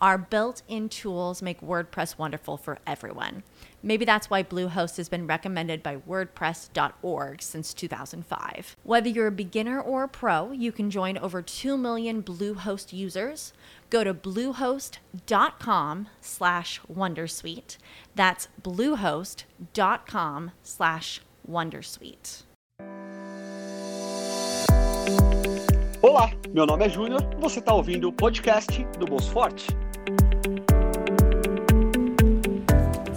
Our built in tools make WordPress wonderful for everyone. Maybe that's why Bluehost has been recommended by WordPress.org since 2005. Whether you're a beginner or a pro, you can join over 2 million Bluehost users. Go to bluehost.com slash Wondersuite. That's bluehost.com slash Wondersuite. Olá, meu nome é Júnior você está ouvindo o podcast do Bolso Forte.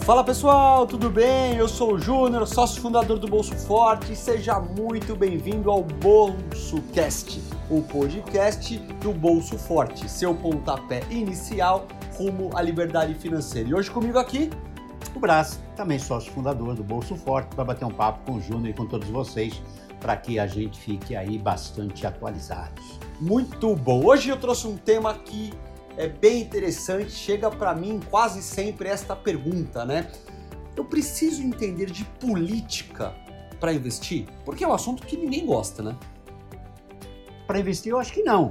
Fala pessoal, tudo bem? Eu sou o Júnior, sócio fundador do Bolso Forte e seja muito bem-vindo ao Bolso Cast, o podcast do Bolso Forte, seu pontapé inicial rumo à liberdade financeira. E hoje comigo aqui, o Brás, também sócio fundador do Bolso Forte, para bater um papo com o Júnior e com todos vocês, para que a gente fique aí bastante atualizados. Muito bom. Hoje eu trouxe um tema que é bem interessante, chega para mim quase sempre esta pergunta, né? Eu preciso entender de política para investir? Porque é um assunto que ninguém gosta, né? Para investir, eu acho que não.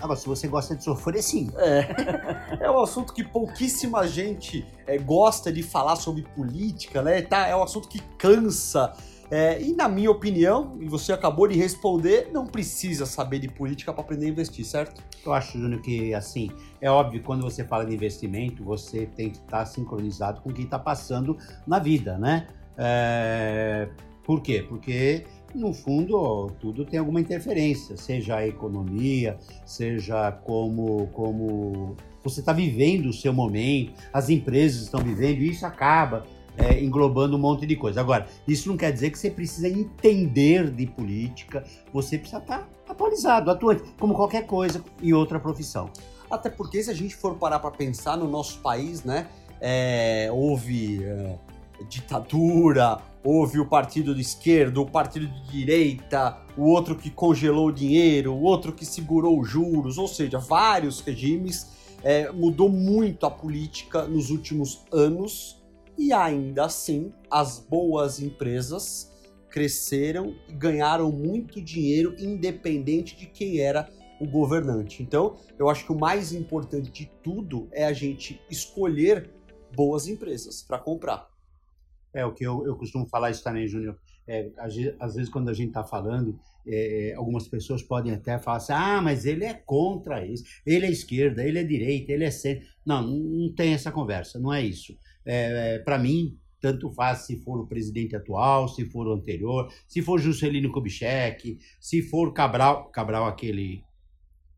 Agora, se você gosta de sofrer, sim. É, é um assunto que pouquíssima gente é, gosta de falar sobre política, né? Tá, é um assunto que cansa, é, e na minha opinião, e você acabou de responder, não precisa saber de política para aprender a investir, certo? Eu acho, Júnior, que assim, é óbvio quando você fala de investimento, você tem que estar sincronizado com o que está passando na vida, né? É... Por quê? Porque no fundo tudo tem alguma interferência, seja a economia, seja como, como você está vivendo o seu momento, as empresas estão vivendo, isso acaba é, englobando um monte de coisa. Agora, isso não quer dizer que você precisa entender de política, você precisa estar atualizado, atuante, como qualquer coisa em outra profissão. Até porque se a gente for parar para pensar no nosso país, né, é, houve é, ditadura, houve o partido de esquerda, o partido de direita, o outro que congelou o dinheiro, o outro que segurou os juros, ou seja, vários regimes. É, mudou muito a política nos últimos anos e ainda assim, as boas empresas cresceram e ganharam muito dinheiro independente de quem era o governante. Então, eu acho que o mais importante de tudo é a gente escolher boas empresas para comprar. É o que eu, eu costumo falar isso também, Júnior. É, às vezes, quando a gente está falando, é, algumas pessoas podem até falar assim: ah, mas ele é contra isso, ele é esquerda, ele é direita, ele é centro. Não, não tem essa conversa, não é isso é, é para mim, tanto faz se for o presidente atual, se for o anterior, se for Juscelino Kubitschek, se for Cabral, Cabral aquele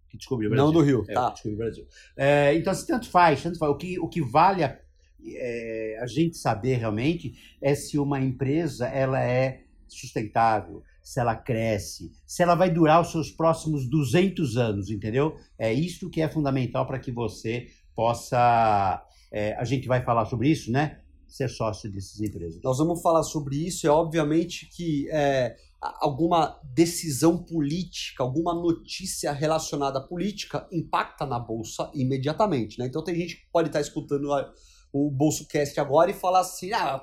que descobriu o Brasil. Não do Rio, é, tá. Descobriu o Brasil. É, então, se tanto faz, tanto faz. O que, o que vale a, é, a gente saber realmente é se uma empresa ela é sustentável, se ela cresce, se ela vai durar os seus próximos 200 anos, entendeu? É isso que é fundamental para que você possa é, a gente vai falar sobre isso, né? Ser sócio dessas empresas. Nós vamos falar sobre isso. É obviamente que é, alguma decisão política, alguma notícia relacionada à política impacta na bolsa imediatamente, né? Então tem gente que pode estar escutando o BolsoCast agora e falar assim: ah,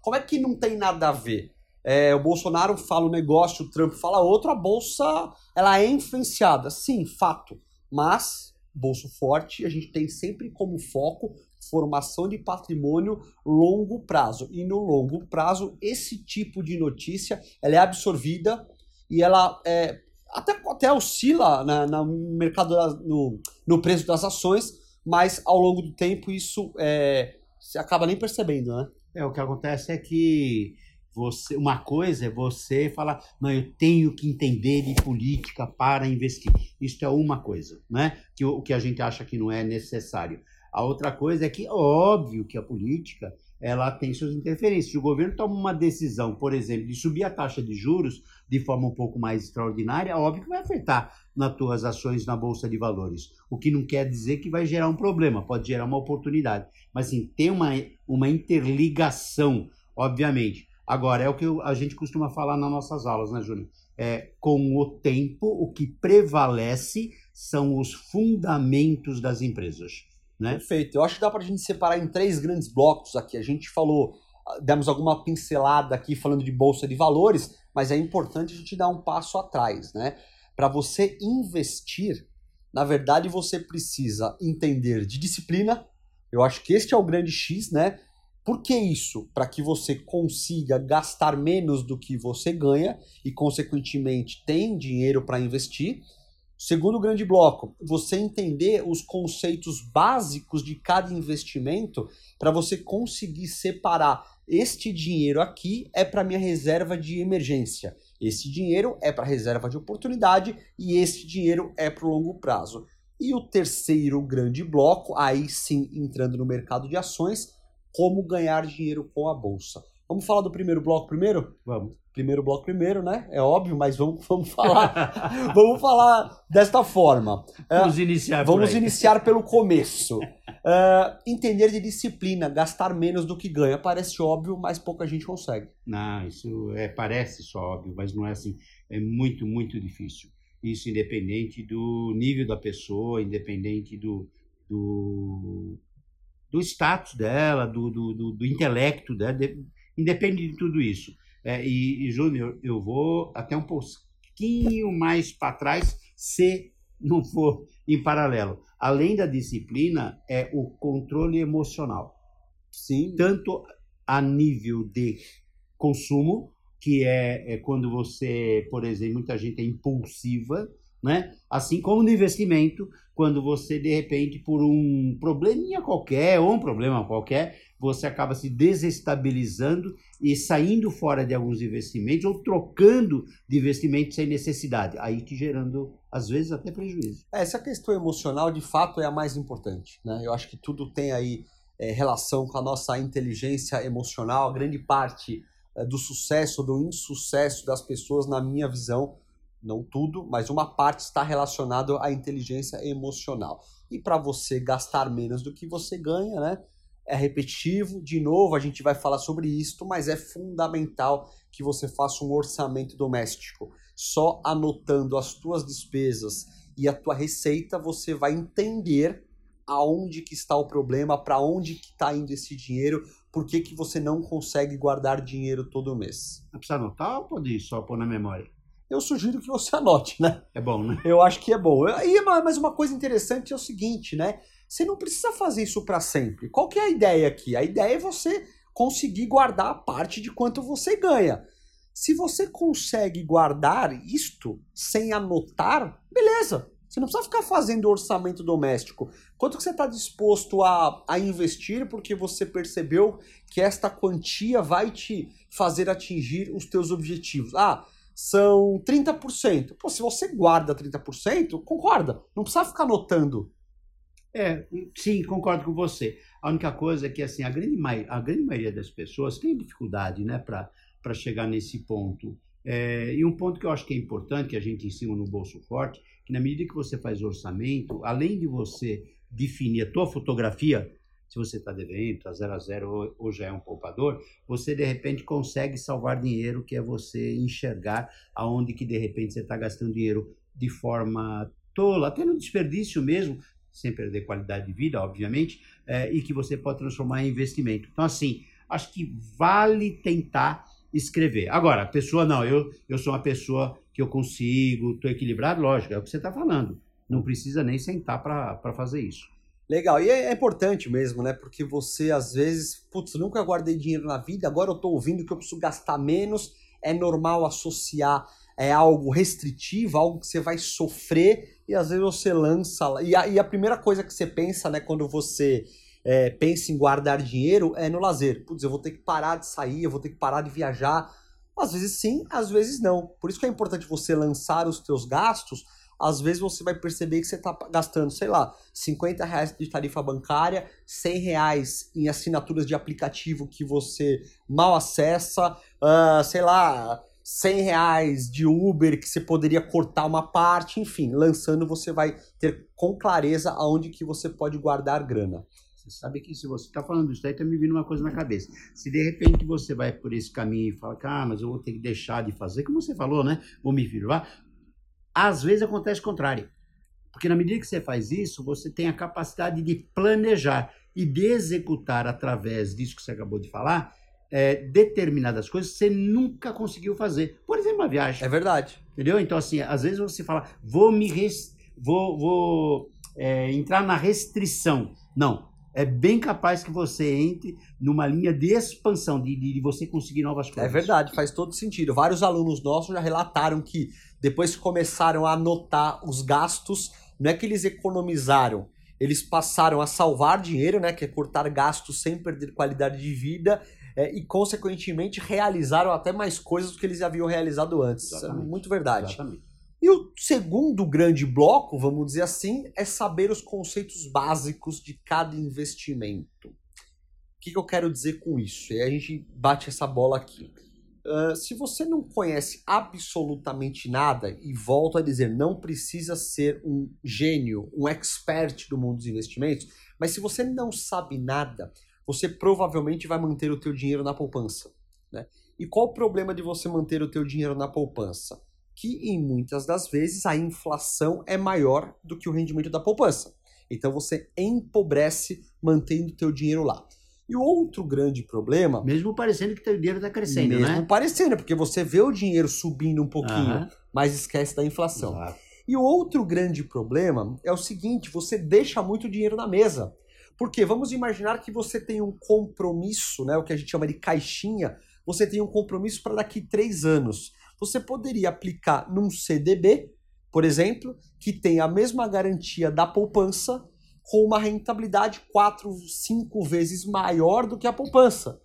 como é que não tem nada a ver? É, o Bolsonaro fala um negócio, o Trump fala outro, a bolsa ela é influenciada. Sim, fato. Mas bolso forte, a gente tem sempre como foco formação de patrimônio longo prazo. E no longo prazo, esse tipo de notícia ela é absorvida e ela é, até, até oscila na, na mercado no, no preço das ações, mas ao longo do tempo isso é, você acaba nem percebendo, né? É, o que acontece é que você, uma coisa é você falar, não, eu tenho que entender de política para investir. Isso é uma coisa, né? Que o que a gente acha que não é necessário. A outra coisa é que, óbvio que a política ela tem suas interferências. Se o governo toma uma decisão, por exemplo, de subir a taxa de juros de forma um pouco mais extraordinária, óbvio que vai afetar nas tuas ações na bolsa de valores. O que não quer dizer que vai gerar um problema, pode gerar uma oportunidade. Mas sim, tem uma, uma interligação, obviamente. Agora, é o que a gente costuma falar nas nossas aulas, né, Júnior? É, com o tempo, o que prevalece são os fundamentos das empresas. Né? Perfeito. Eu acho que dá para a gente separar em três grandes blocos aqui. A gente falou, demos alguma pincelada aqui falando de bolsa de valores, mas é importante a gente dar um passo atrás, né? Para você investir, na verdade você precisa entender de disciplina. Eu acho que este é o grande X, né? Por que isso? Para que você consiga gastar menos do que você ganha e, consequentemente, tem dinheiro para investir. Segundo grande bloco, você entender os conceitos básicos de cada investimento para você conseguir separar este dinheiro aqui é para minha reserva de emergência. Esse dinheiro é para reserva de oportunidade e este dinheiro é para o longo prazo. E o terceiro grande bloco, aí sim entrando no mercado de ações, como ganhar dinheiro com a bolsa. Vamos falar do primeiro bloco primeiro? Vamos. Primeiro bloco primeiro, né? É óbvio, mas vamos, vamos falar. vamos falar desta forma. Vamos uh, iniciar. Vamos iniciar pelo começo. Uh, entender de disciplina, gastar menos do que ganha. Parece óbvio, mas pouca gente consegue. Não, isso é, parece só óbvio, mas não é assim. É muito, muito difícil. Isso independente do nível da pessoa, independente do, do, do status dela, do, do, do, do intelecto dela, de, independe de tudo isso. É, e, e Júnior, eu vou até um pouquinho mais para trás, se não for em paralelo. Além da disciplina, é o controle emocional. Sim. Tanto a nível de consumo, que é, é quando você, por exemplo, muita gente é impulsiva, né? Assim como no investimento, quando você de repente por um probleminha qualquer ou um problema qualquer, você acaba se desestabilizando e saindo fora de alguns investimentos ou trocando de investimentos sem necessidade, aí te gerando às vezes até prejuízo. Essa questão emocional de fato é a mais importante, né? Eu acho que tudo tem aí é, relação com a nossa inteligência emocional, grande parte é, do sucesso, do insucesso das pessoas, na minha visão, não tudo, mas uma parte está relacionada à inteligência emocional. E para você gastar menos do que você ganha, né? É repetitivo, de novo, a gente vai falar sobre isso, mas é fundamental que você faça um orçamento doméstico. Só anotando as tuas despesas e a tua receita, você vai entender aonde que está o problema, para onde que está indo esse dinheiro, por que, que você não consegue guardar dinheiro todo mês. Precisa anotar ou pode só pôr na memória? Eu sugiro que você anote, né? É bom, né? Eu acho que é bom. E, mas uma coisa interessante é o seguinte, né? Você não precisa fazer isso para sempre. Qual que é a ideia aqui? A ideia é você conseguir guardar a parte de quanto você ganha. Se você consegue guardar isto sem anotar, beleza. Você não precisa ficar fazendo orçamento doméstico. Quanto que você está disposto a, a investir porque você percebeu que esta quantia vai te fazer atingir os teus objetivos? Ah, são 30%. Pô, se você guarda 30%, concorda. Não precisa ficar anotando. É, sim, concordo com você. A única coisa é que assim, a grande, a grande maioria das pessoas tem dificuldade né, para chegar nesse ponto. É, e um ponto que eu acho que é importante, que a gente ensina no Bolso Forte, que na medida que você faz orçamento, além de você definir a tua fotografia se você está devendo, está zero a zero ou, ou já é um poupador, você de repente consegue salvar dinheiro, que é você enxergar aonde que de repente você está gastando dinheiro de forma tola, até no desperdício mesmo, sem perder qualidade de vida, obviamente, é, e que você pode transformar em investimento. Então, assim, acho que vale tentar escrever. Agora, pessoa, não, eu, eu sou uma pessoa que eu consigo, estou equilibrado, lógico, é o que você está falando. Não precisa nem sentar para fazer isso. Legal, e é, é, importante mesmo, né? Porque você às vezes, putz, nunca guardei dinheiro na vida, agora eu tô ouvindo que eu preciso gastar menos. É normal associar é algo restritivo, algo que você vai sofrer, e às vezes você lança. E a, e a primeira coisa que você pensa, né, quando você é, pensa em guardar dinheiro, é no lazer. Putz, eu vou ter que parar de sair, eu vou ter que parar de viajar. Às vezes sim, às vezes não. Por isso que é importante você lançar os teus gastos às vezes você vai perceber que você está gastando, sei lá, 50 reais de tarifa bancária, 100 reais em assinaturas de aplicativo que você mal acessa, uh, sei lá, 100 reais de Uber que você poderia cortar uma parte, enfim, lançando você vai ter com clareza aonde que você pode guardar grana. Você sabe que se você está falando isso aí, está me vindo uma coisa na cabeça. Se de repente você vai por esse caminho e fala, ah, mas eu vou ter que deixar de fazer, como você falou, né? Vou me firmar. Às vezes acontece o contrário. Porque na medida que você faz isso, você tem a capacidade de planejar e de executar através disso que você acabou de falar, é, determinadas coisas que você nunca conseguiu fazer. Por exemplo, uma viagem. É verdade. Entendeu? Então, assim, às vezes você fala, vou me res... vou, vou é, entrar na restrição. Não. É bem capaz que você entre numa linha de expansão, de, de, você conseguir novas É coisas. verdade, faz todo sentido. Vários alunos nossos já relataram que depois que começaram a anotar os gastos, não é que eles economizaram, eles passaram a salvar dinheiro, né, que é cortar gastos sem perder qualidade de vida, é, e consequentemente realizaram até mais coisas do que eles haviam realizado antes. É Exatamente. muito verdade. Exatamente. E o segundo grande bloco, vamos dizer assim, é saber os conceitos básicos de cada investimento. O que, que eu quero dizer com isso? E a gente bate essa bola aqui. Uh, se você não conhece absolutamente nada, e volto a dizer, não precisa ser um gênio, um expert do mundo dos investimentos, mas se você não sabe nada, você provavelmente vai manter o teu dinheiro na poupança. Né? E qual o problema de você manter o teu dinheiro na poupança? Que em muitas das vezes a inflação é maior do que o rendimento da poupança. Então você empobrece mantendo o teu dinheiro lá. E o outro grande problema Mesmo parecendo que teu dinheiro está crescendo, mesmo né? parecendo, porque você vê o dinheiro subindo um pouquinho, Aham. mas esquece da inflação. Exato. E o outro grande problema é o seguinte: você deixa muito dinheiro na mesa. Porque vamos imaginar que você tem um compromisso, né, o que a gente chama de caixinha, você tem um compromisso para daqui três anos. Você poderia aplicar num CDB, por exemplo, que tem a mesma garantia da poupança, com uma rentabilidade quatro, cinco vezes maior do que a poupança.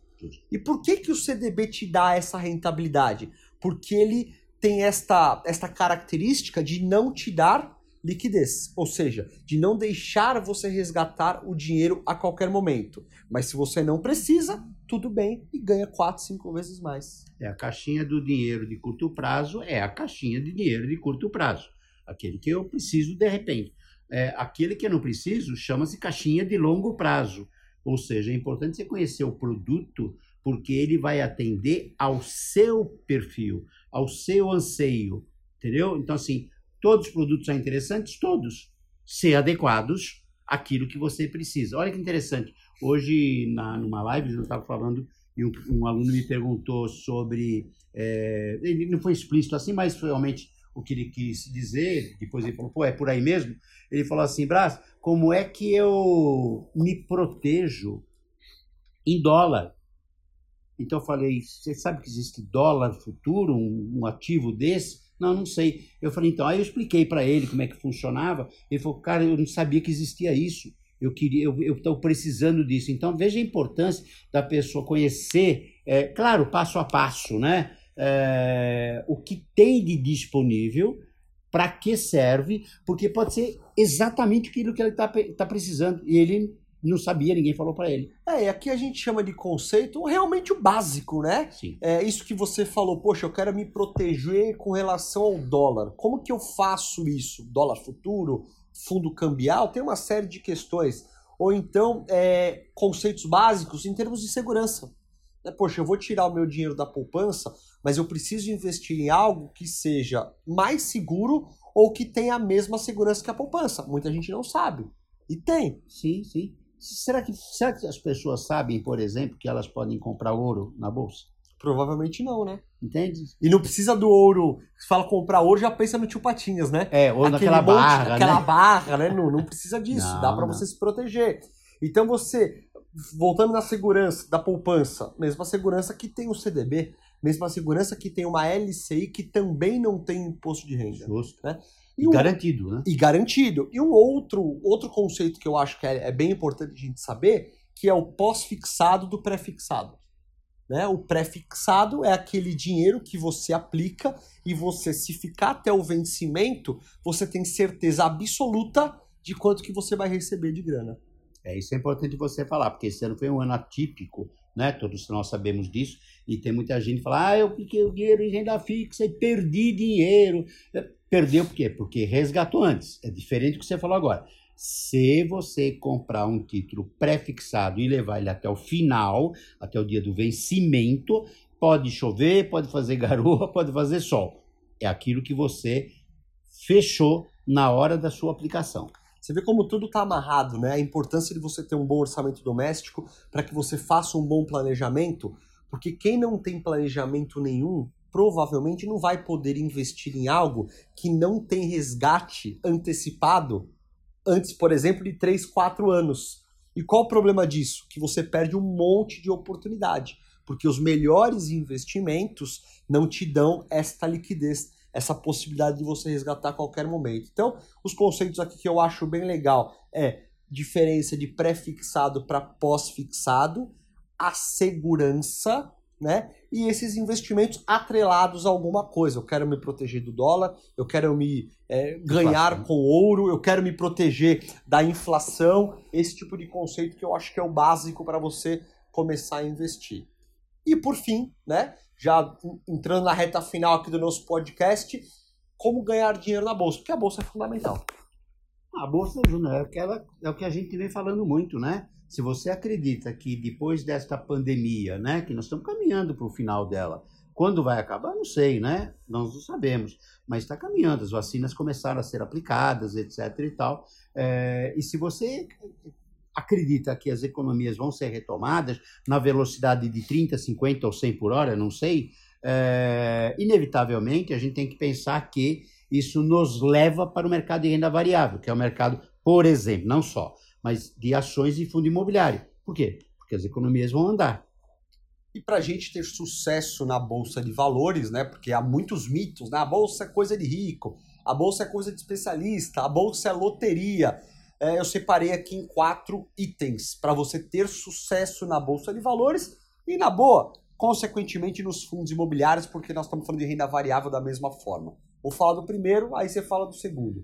E por que, que o CDB te dá essa rentabilidade? Porque ele tem esta, esta característica de não te dar liquidez, ou seja, de não deixar você resgatar o dinheiro a qualquer momento. Mas se você não precisa, tudo bem e ganha 4, 5 vezes mais. É a caixinha do dinheiro de curto prazo, é a caixinha de dinheiro de curto prazo. Aquele que eu preciso de repente. É, aquele que eu não preciso chama-se caixinha de longo prazo. Ou seja, é importante você conhecer o produto porque ele vai atender ao seu perfil, ao seu anseio, entendeu? Então, assim, todos os produtos são interessantes, todos, ser adequados àquilo que você precisa. Olha que interessante. Hoje, na, numa live, eu estava falando e um, um aluno me perguntou sobre. é, ele não foi explícito assim, mas foi realmente o que ele quis dizer. Depois ele falou, pô, é por aí mesmo? Ele falou assim, Brás, como é que eu me protejo em dólar? Então eu falei, você sabe que existe dólar futuro, um, um ativo desse? Não, não sei. Eu falei, então, aí eu expliquei para ele como é que funcionava. Ele falou, cara, eu não sabia que existia isso. Eu queria, eu estou precisando disso. Então veja a importância da pessoa conhecer, é, claro, passo a passo, né? É, o que tem de disponível, para que serve, porque pode ser exatamente aquilo que ele está tá precisando. E ele não sabia, ninguém falou para ele. É, e aqui a gente chama de conceito realmente o básico, né? Sim. É isso que você falou, poxa, eu quero me proteger com relação ao dólar. Como que eu faço isso? Dólar futuro, fundo cambial, tem uma série de questões. Ou então, é, conceitos básicos em termos de segurança. Né, Poxa, eu vou tirar o meu dinheiro da poupança, mas eu preciso investir em algo que seja mais seguro ou que tenha a mesma segurança que a poupança. Muita gente não sabe. E tem. Sim, sim. Será que, será que as pessoas sabem, por exemplo, que elas podem comprar ouro na bolsa? Provavelmente não, né? Entende? E não precisa do ouro. Se fala comprar ouro, já pensa no tio Patinhas, né? É, ou Aquele naquela monte- barra, aquela né? barra, né? Não, não precisa disso. Não, Dá pra não. você se proteger. Então você, voltando na segurança da poupança, mesma segurança que tem o CDB, mesma segurança que tem uma LCI que também não tem imposto de renda. Justo. E garantido, né? e garantido. E um outro, outro conceito que eu acho que é, é bem importante a gente saber, que é o pós-fixado do pré-fixado. Né? O pré-fixado é aquele dinheiro que você aplica e você, se ficar até o vencimento, você tem certeza absoluta de quanto que você vai receber de grana. É, isso é importante você falar, porque esse ano foi um ano atípico, né? Todos nós sabemos disso, e tem muita gente que fala, ah, eu apliquei o dinheiro em renda fixa e perdi dinheiro. Perdeu por quê? Porque resgatou antes. É diferente do que você falou agora. Se você comprar um título pré-fixado e levar ele até o final, até o dia do vencimento, pode chover, pode fazer garoa, pode fazer sol. É aquilo que você fechou na hora da sua aplicação. Você vê como tudo está amarrado, né? A importância de você ter um bom orçamento doméstico para que você faça um bom planejamento, porque quem não tem planejamento nenhum provavelmente não vai poder investir em algo que não tem resgate antecipado antes, por exemplo, de 3, 4 anos. E qual o problema disso? Que você perde um monte de oportunidade, porque os melhores investimentos não te dão esta liquidez, essa possibilidade de você resgatar a qualquer momento. Então, os conceitos aqui que eu acho bem legal é diferença de pré-fixado para pós-fixado, a segurança né? E esses investimentos atrelados a alguma coisa. Eu quero me proteger do dólar, eu quero me é, ganhar com ouro, eu quero me proteger da inflação. Esse tipo de conceito que eu acho que é o básico para você começar a investir. E por fim, né? Já entrando na reta final aqui do nosso podcast, como ganhar dinheiro na bolsa? Porque a bolsa é fundamental. A bolsa, Júnior, é, é o que a gente vem falando muito, né? Se você acredita que depois desta pandemia, né, que nós estamos caminhando para o final dela, quando vai acabar, não sei, né? Nós não sabemos, mas está caminhando. As vacinas começaram a ser aplicadas, etc. e tal. É, e se você acredita que as economias vão ser retomadas na velocidade de 30, 50 ou 100 por hora, não sei, é, inevitavelmente a gente tem que pensar que isso nos leva para o mercado de renda variável, que é o mercado, por exemplo, não só mas de ações e fundo imobiliário. Por quê? Porque as economias vão andar. E para a gente ter sucesso na bolsa de valores, né? Porque há muitos mitos, né? A bolsa é coisa de rico, a bolsa é coisa de especialista, a bolsa é loteria. É, eu separei aqui em quatro itens para você ter sucesso na bolsa de valores e na boa, consequentemente nos fundos imobiliários, porque nós estamos falando de renda variável da mesma forma. Vou falar do primeiro, aí você fala do segundo.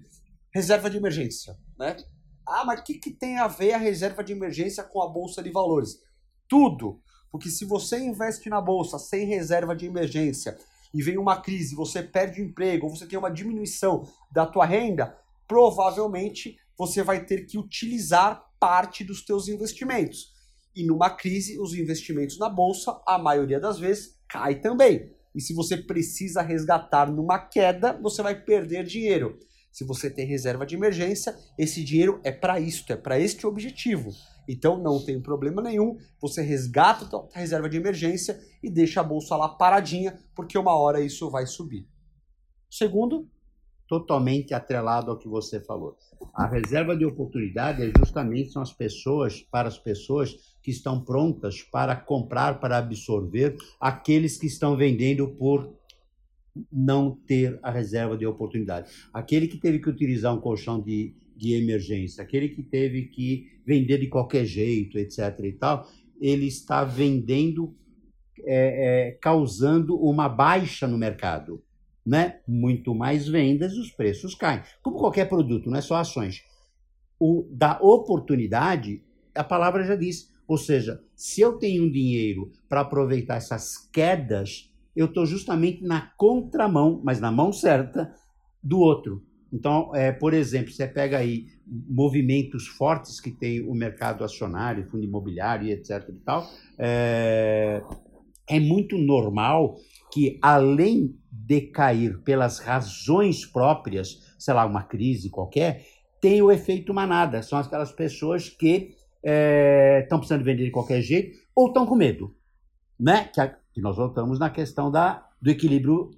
Reserva de emergência, né? Ah, mas o que, que tem a ver a reserva de emergência com a bolsa de valores? Tudo. Porque se você investe na bolsa sem reserva de emergência e vem uma crise, você perde o emprego, ou você tem uma diminuição da tua renda, provavelmente você vai ter que utilizar parte dos teus investimentos. E numa crise, os investimentos na bolsa, a maioria das vezes, cai também. E se você precisa resgatar numa queda, você vai perder dinheiro. Se você tem reserva de emergência, esse dinheiro é para isto, é para este objetivo. Então não tem problema nenhum, você resgata a reserva de emergência e deixa a bolsa lá paradinha, porque uma hora isso vai subir. Segundo, totalmente atrelado ao que você falou. A reserva de oportunidade é justamente são as pessoas, para as pessoas que estão prontas para comprar, para absorver aqueles que estão vendendo por não ter a reserva de oportunidade. Aquele que teve que utilizar um colchão de, de emergência, aquele que teve que vender de qualquer jeito, etc. e tal, ele está vendendo, é, é, causando uma baixa no mercado. Né? Muito mais vendas, os preços caem. Como qualquer produto, não é só ações. O da oportunidade, a palavra já diz. Ou seja, se eu tenho dinheiro para aproveitar essas quedas eu estou justamente na contramão, mas na mão certa, do outro. Então, é, por exemplo, você pega aí movimentos fortes que tem o mercado acionário, fundo imobiliário e etc. e tal, é, é muito normal que, além de cair pelas razões próprias, sei lá, uma crise qualquer, tem o efeito manada. São aquelas pessoas que estão é, precisando vender de qualquer jeito ou estão com medo. Né? Que a, que nós voltamos na questão da, do equilíbrio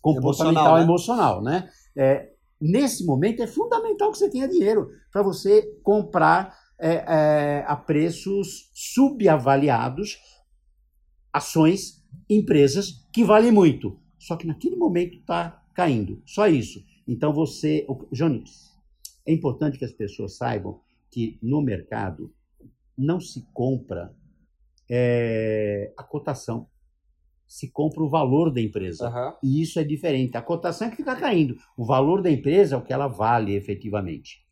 comportamental emocional, emocional né? É, nesse momento é fundamental que você tenha dinheiro para você comprar é, é, a preços subavaliados ações, empresas que valem muito. Só que naquele momento está caindo. Só isso. Então você. Jones, é importante que as pessoas saibam que no mercado não se compra é a cotação. Se compra o valor da empresa. Aham. E isso é diferente. A cotação é que fica caindo. O valor da empresa é o que ela vale efetivamente.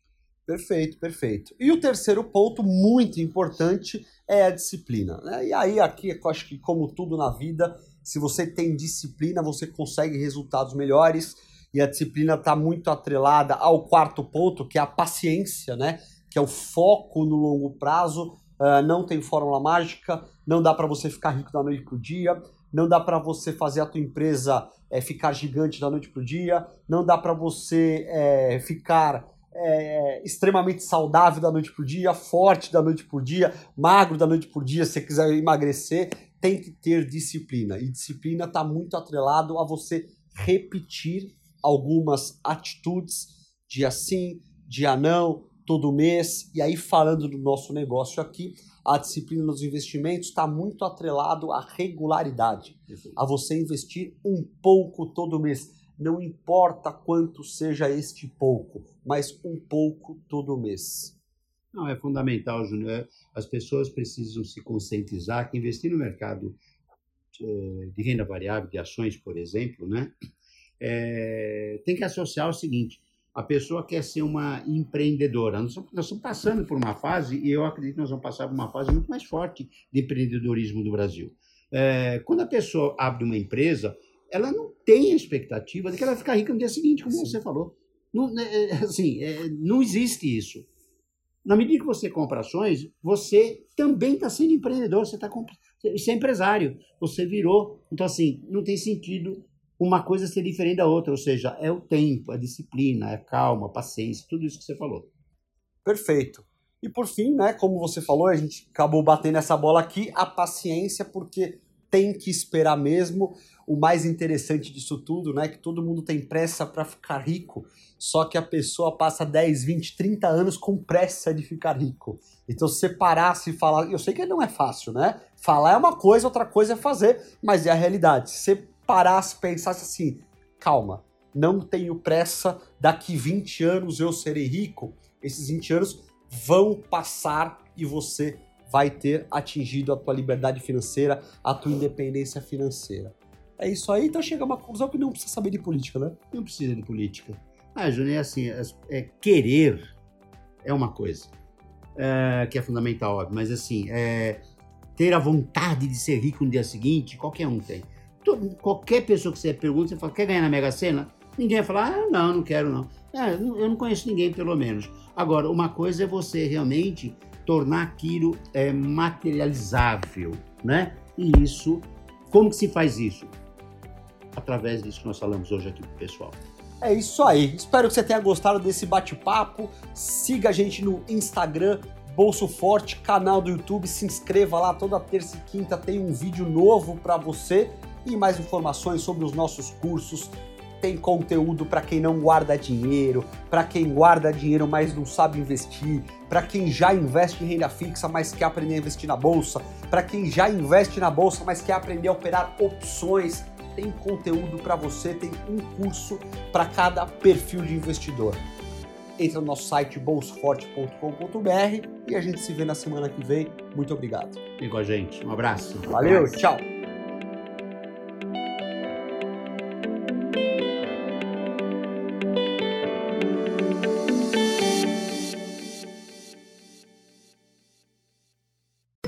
Perfeito, perfeito. E o terceiro ponto, muito importante, é a disciplina. né? E aí, aqui, eu acho que como tudo na vida, se você tem disciplina, você consegue resultados melhores. E a disciplina está muito atrelada ao quarto ponto, que é a paciência, né? Que é o foco no longo prazo. Ah, não tem fórmula mágica, não dá para você ficar rico da noite pro dia, não dá para você fazer a tua empresa eh, ficar gigante da noite pro dia, não dá para você eh, ficar é, extremamente saudável da noite pro dia, forte da noite pro dia, magro da noite pro dia, se você quiser emagrecer, tem que ter disciplina. E disciplina está muito atrelado a você repetir algumas atitudes, dia sim, dia não, todo mês. E aí, falando do nosso negócio aqui, a disciplina nos investimentos está muito atrelado à regularidade, a você investir um pouco todo mês. Não importa quanto seja este pouco, mas um pouco todo mês. Não, é fundamental, Júnior. As pessoas precisam se conscientizar que investir no mercado eh, de renda variável, de ações, por exemplo, né, eh, tem que associar o seguinte: a pessoa quer ser uma empreendedora. Nós estamos, nós estamos passando por uma fase, e eu acredito que nós vamos passar por uma fase muito mais forte de empreendedorismo do Brasil. Eh, quando a pessoa abre uma empresa, ela não tem a expectativa de que ela vai ficar rica no dia seguinte, como Sim. você falou. Não, é, assim, é, não existe isso. Na medida que você compra ações, você também está sendo empreendedor, você está você é empresário, você virou. Então, assim, não tem sentido uma coisa ser diferente da outra, ou seja, é o tempo, a disciplina, a calma, a paciência, tudo isso que você falou. Perfeito. E por fim, né, como você falou, a gente acabou batendo essa bola aqui, a paciência, porque tem que esperar mesmo. O mais interessante disso tudo, né, que todo mundo tem pressa para ficar rico, só que a pessoa passa 10, 20, 30 anos com pressa de ficar rico. Então, se parasse e falar, eu sei que não é fácil, né? Falar é uma coisa, outra coisa é fazer, mas é a realidade. Se parasse pensasse assim, calma, não tenho pressa, daqui 20 anos eu serei rico, esses 20 anos vão passar e você vai ter atingido a tua liberdade financeira, a tua independência financeira. É isso aí, então chega uma conclusão que não precisa saber de política, né? Não precisa de política. Ah, Júnior, é assim, é, é querer é uma coisa é, que é fundamental, óbvio, mas assim, é, ter a vontade de ser rico no dia seguinte, qualquer um tem. Qualquer pessoa que você pergunta, você fala, quer ganhar na Mega Sena? Ninguém vai falar, ah, não, não quero não. Não- eu não conheço ninguém, pelo menos. Agora, uma coisa é você realmente tornar aquilo é, materializável, né? E isso, como que se faz isso? Através disso que nós falamos hoje aqui pro pessoal. É isso aí. Espero que você tenha gostado desse bate-papo. Siga a gente no Instagram, Bolso Forte, canal do YouTube. Se inscreva lá toda terça e quinta tem um vídeo novo para você e mais informações sobre os nossos cursos. Tem conteúdo para quem não guarda dinheiro, para quem guarda dinheiro mas não sabe investir, para quem já investe em renda fixa mas quer aprender a investir na bolsa, para quem já investe na bolsa mas quer aprender a operar opções. Tem conteúdo para você, tem um curso para cada perfil de investidor. Entra no nosso site bolsoforte.com.br e a gente se vê na semana que vem. Muito obrigado. Vem com a gente. Um abraço. Valeu, tchau.